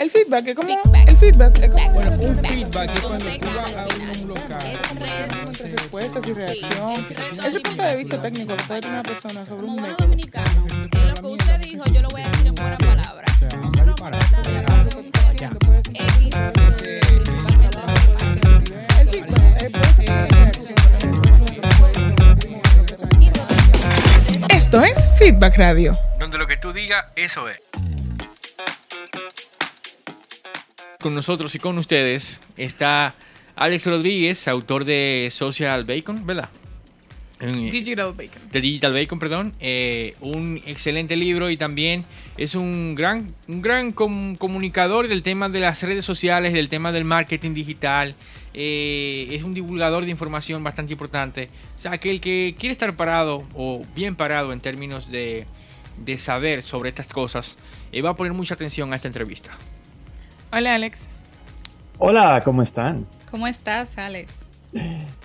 El feedback es como. Feedback. El feedback es como. Bueno, un feedback. feedback es cuando tú vas a un local. Es respuestas y reacción. Sí, Ese punto de vista técnico que puede tener una persona sobre Como un método. dominicano, lo que usted dijo, yo lo voy a decir en buenas palabras. No. El feedback es reacción, Esto es Feedback Radio. Donde lo que tú digas, eso es. Con nosotros y con ustedes está Alex Rodríguez, autor de Social Bacon, ¿verdad? Digital Bacon. de Digital Bacon, perdón, eh, un excelente libro y también es un gran, un gran com- comunicador del tema de las redes sociales, del tema del marketing digital, eh, es un divulgador de información bastante importante. O sea, que el que quiere estar parado o bien parado en términos de, de saber sobre estas cosas, eh, va a poner mucha atención a esta entrevista. Hola, Alex. Hola, ¿cómo están? ¿Cómo estás, Alex?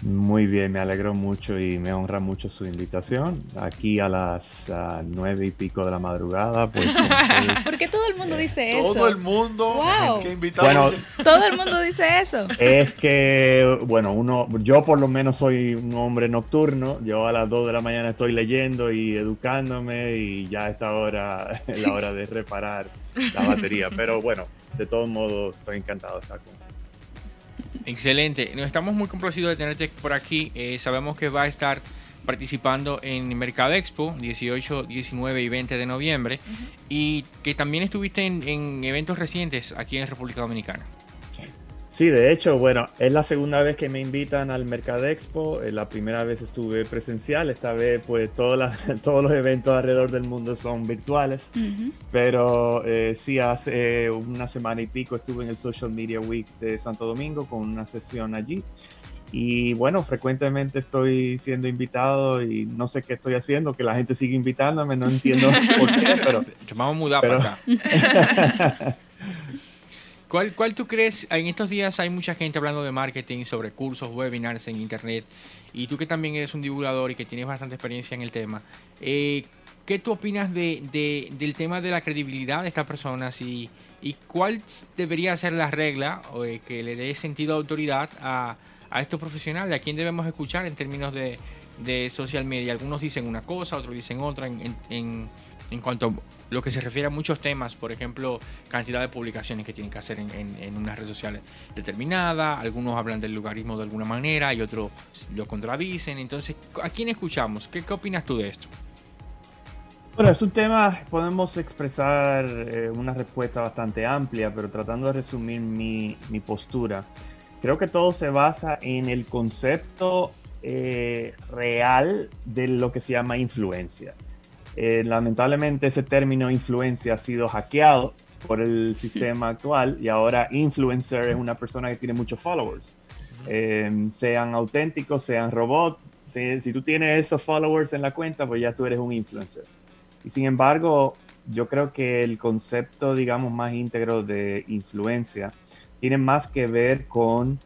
Muy bien, me alegro mucho y me honra mucho su invitación. Aquí a las ah, nueve y pico de la madrugada, pues. ¿Por qué todo el mundo dice eso? Todo el mundo Wow. que. Bueno, Todo el mundo dice eso. es que, bueno, uno, yo por lo menos soy un hombre nocturno. Yo a las 2 de la mañana estoy leyendo y educándome y ya a esta hora es la hora de reparar la batería. Pero bueno, de todos modos, estoy encantado de estar con ustedes. Excelente. Nos estamos muy complacidos de tenerte por aquí. Eh, sabemos que va a estar participando en Mercadexpo 18, 19 y 20 de noviembre y que también estuviste en, en eventos recientes aquí en República Dominicana. Sí, de hecho, bueno, es la segunda vez que me invitan al Mercadexpo. La primera vez estuve presencial, esta vez pues todas las- todos los eventos alrededor del mundo son virtuales. Pero eh, sí, hace una semana y pico estuve en el Social Media Week de Santo Domingo con una sesión allí. Y bueno, frecuentemente estoy siendo invitado y no sé qué estoy haciendo, que la gente sigue invitándome, no entiendo por qué, pero Te vamos a mudar Pero- para acá. ¿Cuál, ¿Cuál tú crees? En estos días hay mucha gente hablando de marketing, sobre cursos, webinars en internet. Y tú que también eres un divulgador y que tienes bastante experiencia en el tema. eh, ¿Qué tú opinas de, de- del tema de la credibilidad de estas personas? Y, y cuál debería ser la regla o, eh, que le dé sentido de autoridad a, a estos profesionales? ¿A quién debemos escuchar en términos de, de social media? Algunos dicen una cosa, otros dicen otra en- en- en cuanto a lo que se refiere a muchos temas, por ejemplo, cantidad de publicaciones que tienen que hacer en, en, en unas redes sociales determinada, algunos hablan del lugarismo de alguna manera y otros lo contradicen. Entonces, ¿a quién escuchamos? ¿Qué, opinas tú de esto? Bueno, es un tema, podemos expresar eh, una respuesta bastante amplia, pero tratando de resumir mi, mi postura, creo que todo se basa en el concepto eh, real de lo que se llama influencia. Eh, lamentablemente ese término influencia ha sido hackeado por el sistema actual y ahora influencer es una persona que tiene muchos followers. Eh, sean auténticos, sean robots. Si, si tú tienes esos followers en la cuenta, pues ya tú eres un influencer. Y sin embargo, yo creo que el concepto, digamos, más íntegro de influencia tiene más que ver con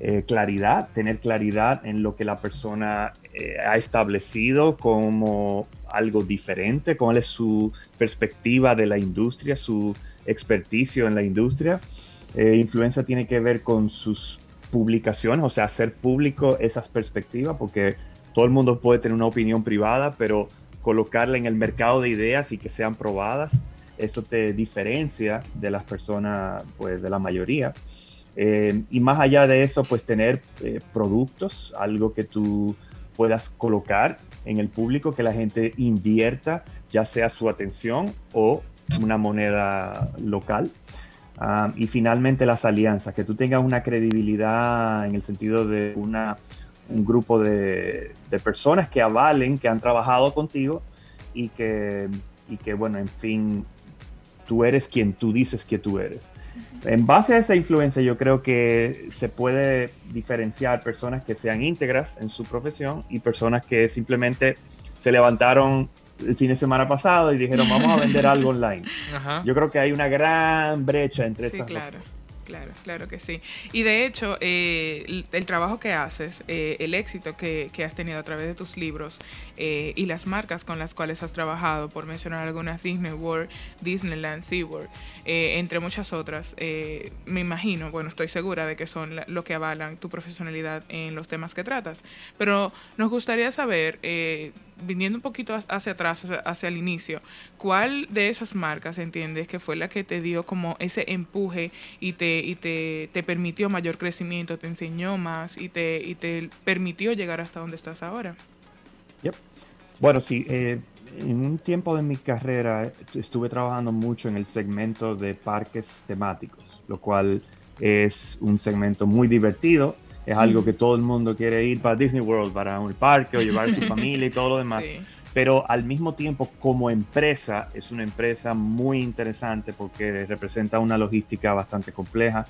eh, claridad, tener claridad en lo que la persona eh, ha establecido como algo diferente, cuál es su perspectiva de la industria, su experticio en la industria. Eh, influencia tiene que ver con sus publicaciones, o sea, hacer público esas perspectivas, porque todo el mundo puede tener una opinión privada, pero colocarla en el mercado de ideas y que sean probadas, eso te diferencia de las personas, pues de la mayoría. Eh, y más allá de eso, pues tener eh, productos, algo que tú puedas colocar en el público, que la gente invierta, ya sea su atención o una moneda local. Um, y finalmente las alianzas, que tú tengas una credibilidad en el sentido de una, un grupo de, de, personas que avalen, que han trabajado contigo y que, y que, bueno, en fin, tú eres quien tú dices que tú eres. En base a esa influencia, yo creo que se puede diferenciar personas que sean íntegras en su profesión y personas que simplemente se levantaron el fin de semana pasado y dijeron, vamos a vender algo online. Ajá. Yo creo que hay una gran brecha entre sí, esas claro. dos. Claro, claro que sí. Y de hecho, eh, el, trabajo que haces, eh, el éxito que, has tenido a través de tus libros eh, y las marcas con las cuales has trabajado, por mencionar algunas, Disney World, Disneyland, SeaWorld, entre muchas otras, me imagino, bueno, estoy segura de que son la- lo que avalan tu profesionalidad en los temas que tratas. Pero nos gustaría saber, viniendo un poquito ha- hacia atrás, hacia, hacia el inicio, ¿cuál de esas marcas entiendes que fue la que te dio como ese empuje y te, y te, te permitió mayor crecimiento, te enseñó más y te, y te permitió llegar hasta donde estás ahora? Yep. Bueno, sí, eh, en un tiempo de mi carrera estuve trabajando mucho en el segmento de parques temáticos, lo cual es un segmento muy divertido. Es algo que todo el mundo quiere ir para Disney World, para un parque o llevar a su familia y todo lo demás. Sí. Pero al mismo tiempo, como empresa, es una empresa muy interesante porque representa una logística bastante compleja,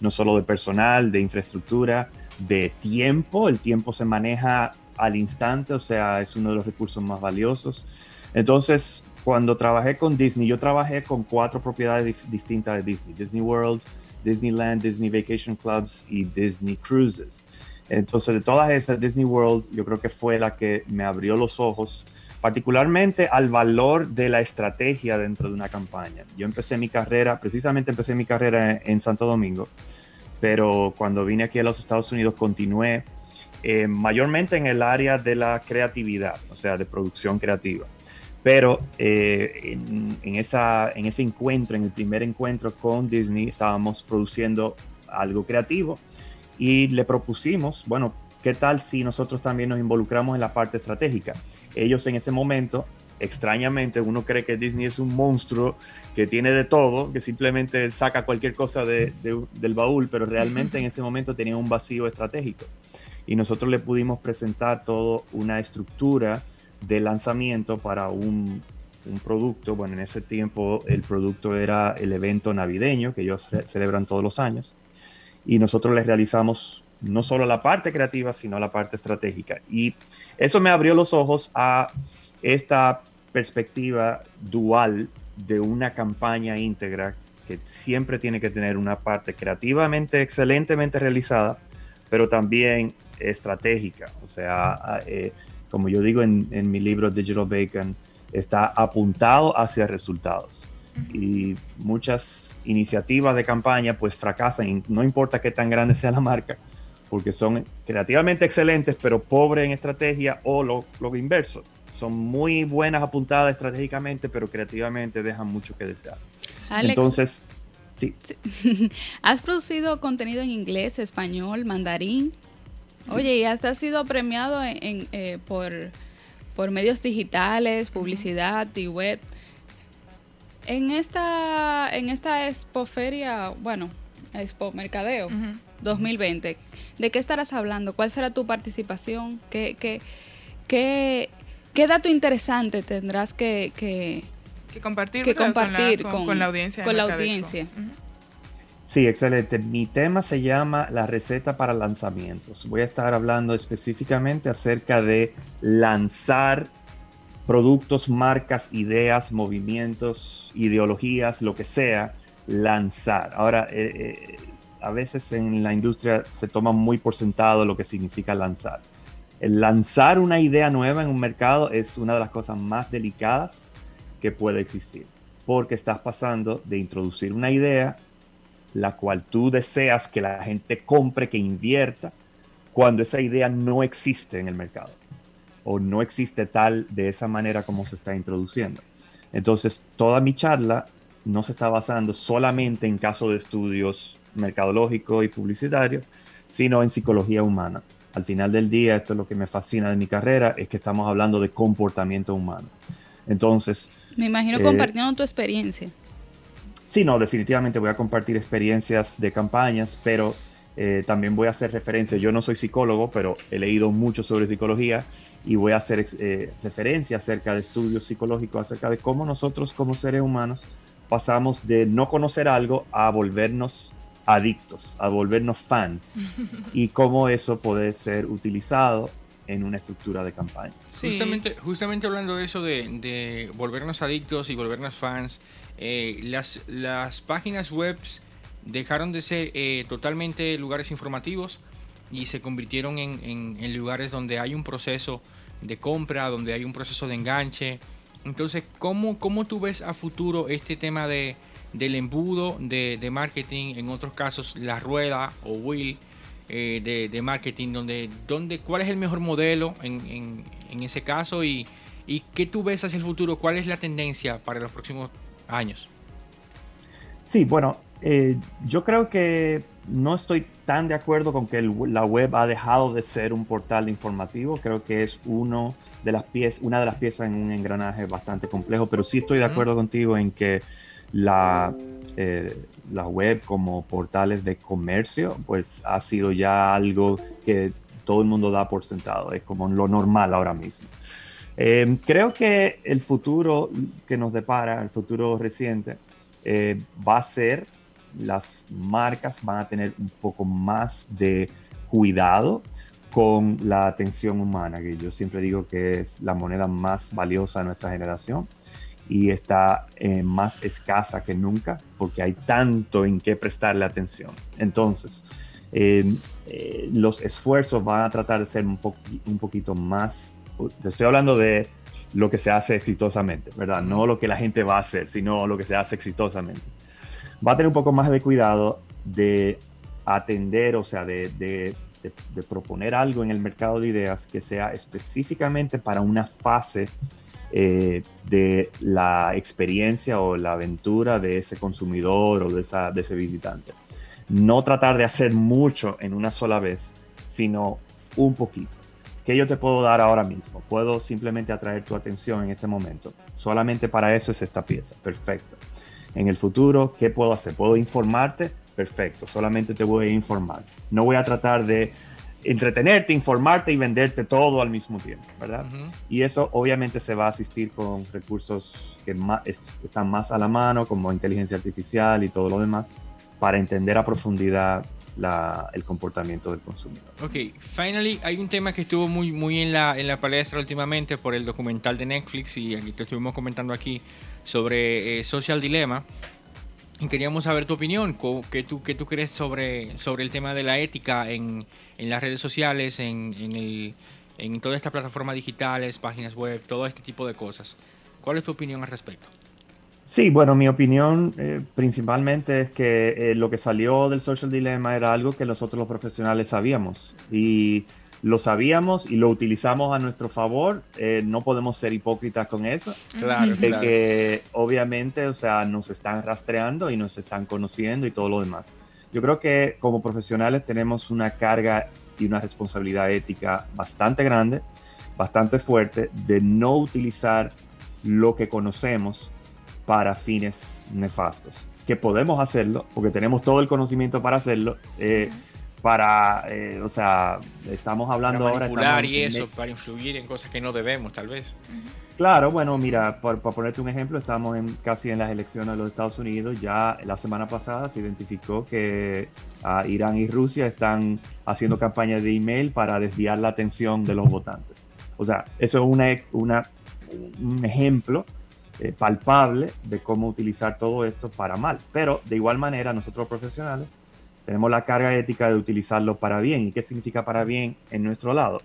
no solo de personal, de infraestructura, de tiempo. El tiempo se maneja al instante, o sea, es uno de los recursos más valiosos. Entonces, cuando trabajé con Disney, yo trabajé con cuatro propiedades distintas de Disney. Disney World, Disneyland, Disney Vacation Clubs y Disney Cruises. Entonces, de todas esas, Disney World yo creo que fue la que me abrió los ojos, particularmente al valor de la estrategia dentro de una campaña. Yo empecé mi carrera, precisamente empecé mi carrera en, en Santo Domingo, pero cuando vine aquí a los Estados Unidos continué eh, mayormente en el área de la creatividad, o sea, de producción creativa. Pero eh, en, en esa, en ese encuentro, en el primer encuentro con Disney, estábamos produciendo algo creativo y le propusimos, bueno, ¿qué tal si nosotros también nos involucramos en la parte estratégica? Ellos en ese momento, extrañamente, uno cree que Disney es un monstruo que tiene de todo, que simplemente saca cualquier cosa de- de- del baúl, pero realmente en ese momento tenía un vacío estratégico. Y nosotros le pudimos presentar toda una estructura de lanzamiento para un, un producto. Bueno, en ese tiempo el producto era el evento navideño que ellos ce- celebran todos los años. Y nosotros les realizamos no solo la parte creativa, sino la parte estratégica. Y eso me abrió los ojos a esta perspectiva dual de una campaña íntegra que siempre tiene que tener una parte creativamente excelentemente realizada, pero también estratégica. O sea, eh, como yo digo en, en mi libro Digital Bacon, está apuntado hacia resultados. Y muchas iniciativas de campaña pues fracasan, no importa qué tan grande sea la marca, porque son creativamente excelentes, pero pobres en estrategia o lo, lo inverso. Son muy buenas apuntadas estratégicamente, pero creativamente dejan mucho que desear. Alex, Entonces, sí, ¿has producido contenido en inglés, español, mandarín? Oye, y hasta has sido premiado en, en, eh, por, por medios digitales, publicidad y web. En esta, en esta expoferia, bueno, expo mercadeo 2020, ¿de qué estarás hablando? ¿Cuál será tu participación? ¿Qué, qué, qué, qué dato interesante tendrás que, que, Que compartir, que ¿verdad? Con la- compartir con, con, con la audiencia. con la audiencia? Sí, excelente. Mi tema se llama la receta para lanzamientos. Voy a estar hablando específicamente acerca de lanzar productos, marcas, ideas, movimientos, ideologías, lo que sea, lanzar. Ahora, eh, eh, a veces en la industria se toma muy por sentado lo que significa lanzar. El lanzar una idea nueva en un mercado es una de las cosas más delicadas que puede existir, porque estás pasando de introducir una idea la cual tú deseas que la gente compre, que invierta, cuando esa idea no existe en el mercado o no existe tal de esa manera como se está introduciendo. Entonces, toda mi charla no se está basando solamente en casos de estudios mercadológicos y publicitarios, sino en psicología humana. Al final del día, esto es lo que me fascina de mi carrera, es que estamos hablando de comportamiento humano. Entonces, Me imagino Eh, compartiendo tu experiencia. Sí, no, definitivamente voy a compartir experiencias de campañas, pero eh, también voy a hacer referencia. Yo no soy psicólogo, pero he leído mucho sobre psicología y voy a hacer eh, referencia acerca de estudios psicológicos, acerca de cómo nosotros como seres humanos pasamos de no conocer algo a volvernos adictos, a volvernos fans y cómo eso puede ser utilizado en una estructura de campaña. Sí. Justamente, justamente hablando de eso de, de volvernos adictos y volvernos fans, eh, las, las páginas web dejaron de ser eh, totalmente lugares informativos y se convirtieron en, en- en lugares donde hay un proceso de compra, donde hay un proceso de enganche. Entonces, ¿cómo, cómo tú ves a futuro este tema de, del embudo de, de marketing? En otros casos, la rueda o wheel eh, de, de marketing, donde, donde, ¿cuál es el mejor modelo en, en- en ese caso? Y, ¿Y qué tú ves hacia el futuro? ¿Cuál es la tendencia para los próximos años? Sí, bueno, eh, yo creo que no estoy tan de acuerdo con que el- la web ha dejado de ser un portal informativo. Creo que es uno de las piezas, una de las piezas en un engranaje bastante complejo, pero sí estoy de acuerdo contigo en que la, eh, la web como portales de comercio, pues ha sido ya algo que todo el mundo da por sentado. Es como lo normal ahora mismo. Eh, creo que el futuro que nos depara, el futuro reciente, eh, va a ser, las marcas van a tener un poco más de cuidado con la atención humana, que yo siempre digo que es la moneda más valiosa de nuestra generación y está eh, más escasa que nunca porque hay tanto en qué prestarle atención. Entonces, eh, eh, los esfuerzos van a tratar de ser un, poqui- un poquito más, te estoy hablando de lo que se hace exitosamente, ¿verdad? No lo que la gente va a hacer, sino lo que se hace exitosamente. Va a tener un poco más de cuidado de atender, o sea, de proponer algo en el mercado de ideas que sea específicamente para una fase eh, de la experiencia o la aventura de ese consumidor o de, de ese visitante. No tratar de hacer mucho en una sola vez, sino un poquito. ¿Qué yo te puedo dar ahora mismo? Puedo simplemente atraer tu atención en este momento. Solamente para eso es esta pieza. Perfecto. En el futuro, ¿qué puedo hacer? ¿Puedo informarte? Perfecto. Solamente te voy a informar. No voy a tratar de entretenerte, informarte y venderte todo al mismo tiempo, ¿verdad? Ujú. Y eso obviamente se va a asistir con recursos que ma- es- están más a la mano, como inteligencia artificial y todo lo demás, para entender a profundidad la- el comportamiento del consumidor. Ok, finally, hay un tema que estuvo muy, muy en, la, en la palestra últimamente por el documental de Netflix y aquí te estuvimos comentando aquí sobre eh, Social Dilemma. Queríamos saber tu opinión, ¿qué tú, qué tú crees sobre, sobre el tema de la ética en, en las redes sociales, en, en, el, en todas estas plataformas digitales, páginas web, todo este tipo de cosas. ¿Cuál es tu opinión al respecto? Sí, bueno, mi opinión eh, principalmente es que eh, lo que salió del Social Dilemma era algo que nosotros los profesionales sabíamos y lo sabíamos y lo utilizamos a nuestro favor. Eh, no podemos ser hipócritas con eso. Claro, de claro. que obviamente, o sea, nos están rastreando y nos están conociendo y todo lo demás. Yo creo que como profesionales tenemos una carga y una responsabilidad ética bastante grande, bastante fuerte, de no utilizar lo que conocemos para fines nefastos. Que podemos hacerlo, porque tenemos todo el conocimiento para hacerlo, eh, para, eh, o sea, estamos hablando Para ahora... manipular estamos y en- eso, para influir en cosas que no debemos, tal vez. Claro, bueno, mira, por ponerte un ejemplo, estamos en, casi en las elecciones de los Estados Unidos. Ya la semana pasada se identificó que ah, Irán y Rusia están haciendo campañas de email para desviar la atención de los votantes. O sea, eso es una, una- un ejemplo eh, palpable de cómo utilizar todo esto para mal. Pero de igual manera, nosotros profesionales tenemos la carga ética de utilizarlo para bien. ¿Y qué significa para bien en nuestro lado?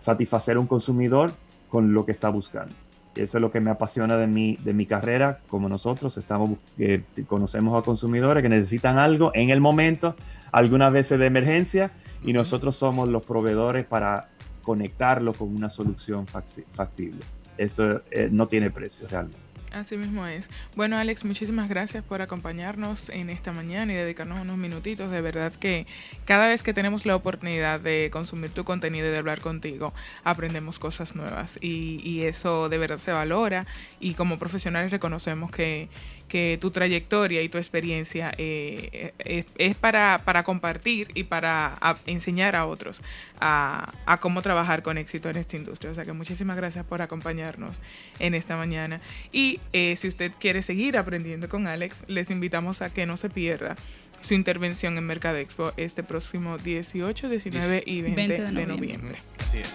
Satisfacer a un consumidor con lo que está buscando. Eso es lo que me apasiona de mi, de mi carrera, como nosotros estamos, eh, conocemos a consumidores que necesitan algo en el momento, algunas veces de emergencia, y nosotros somos los proveedores para conectarlo con una solución factible. Eso eh, no tiene precio realmente. Así mismo es. Bueno, Alex, muchísimas gracias por acompañarnos en esta mañana y dedicarnos unos minutitos. De verdad que cada vez que tenemos la oportunidad de consumir tu contenido y de hablar contigo, aprendemos cosas nuevas y, y eso de verdad se valora y como profesionales reconocemos que, que tu trayectoria y tu experiencia eh, es, es para, para compartir y para a- enseñar a otros a, a cómo trabajar con éxito en esta industria. O sea que muchísimas gracias por acompañarnos en esta mañana. Y eh, si usted quiere seguir aprendiendo con Alex, les invitamos a que no se pierda su intervención en Mercado Expo este próximo 18, 19 y 20, 20 de de noviembre. noviembre. Así es.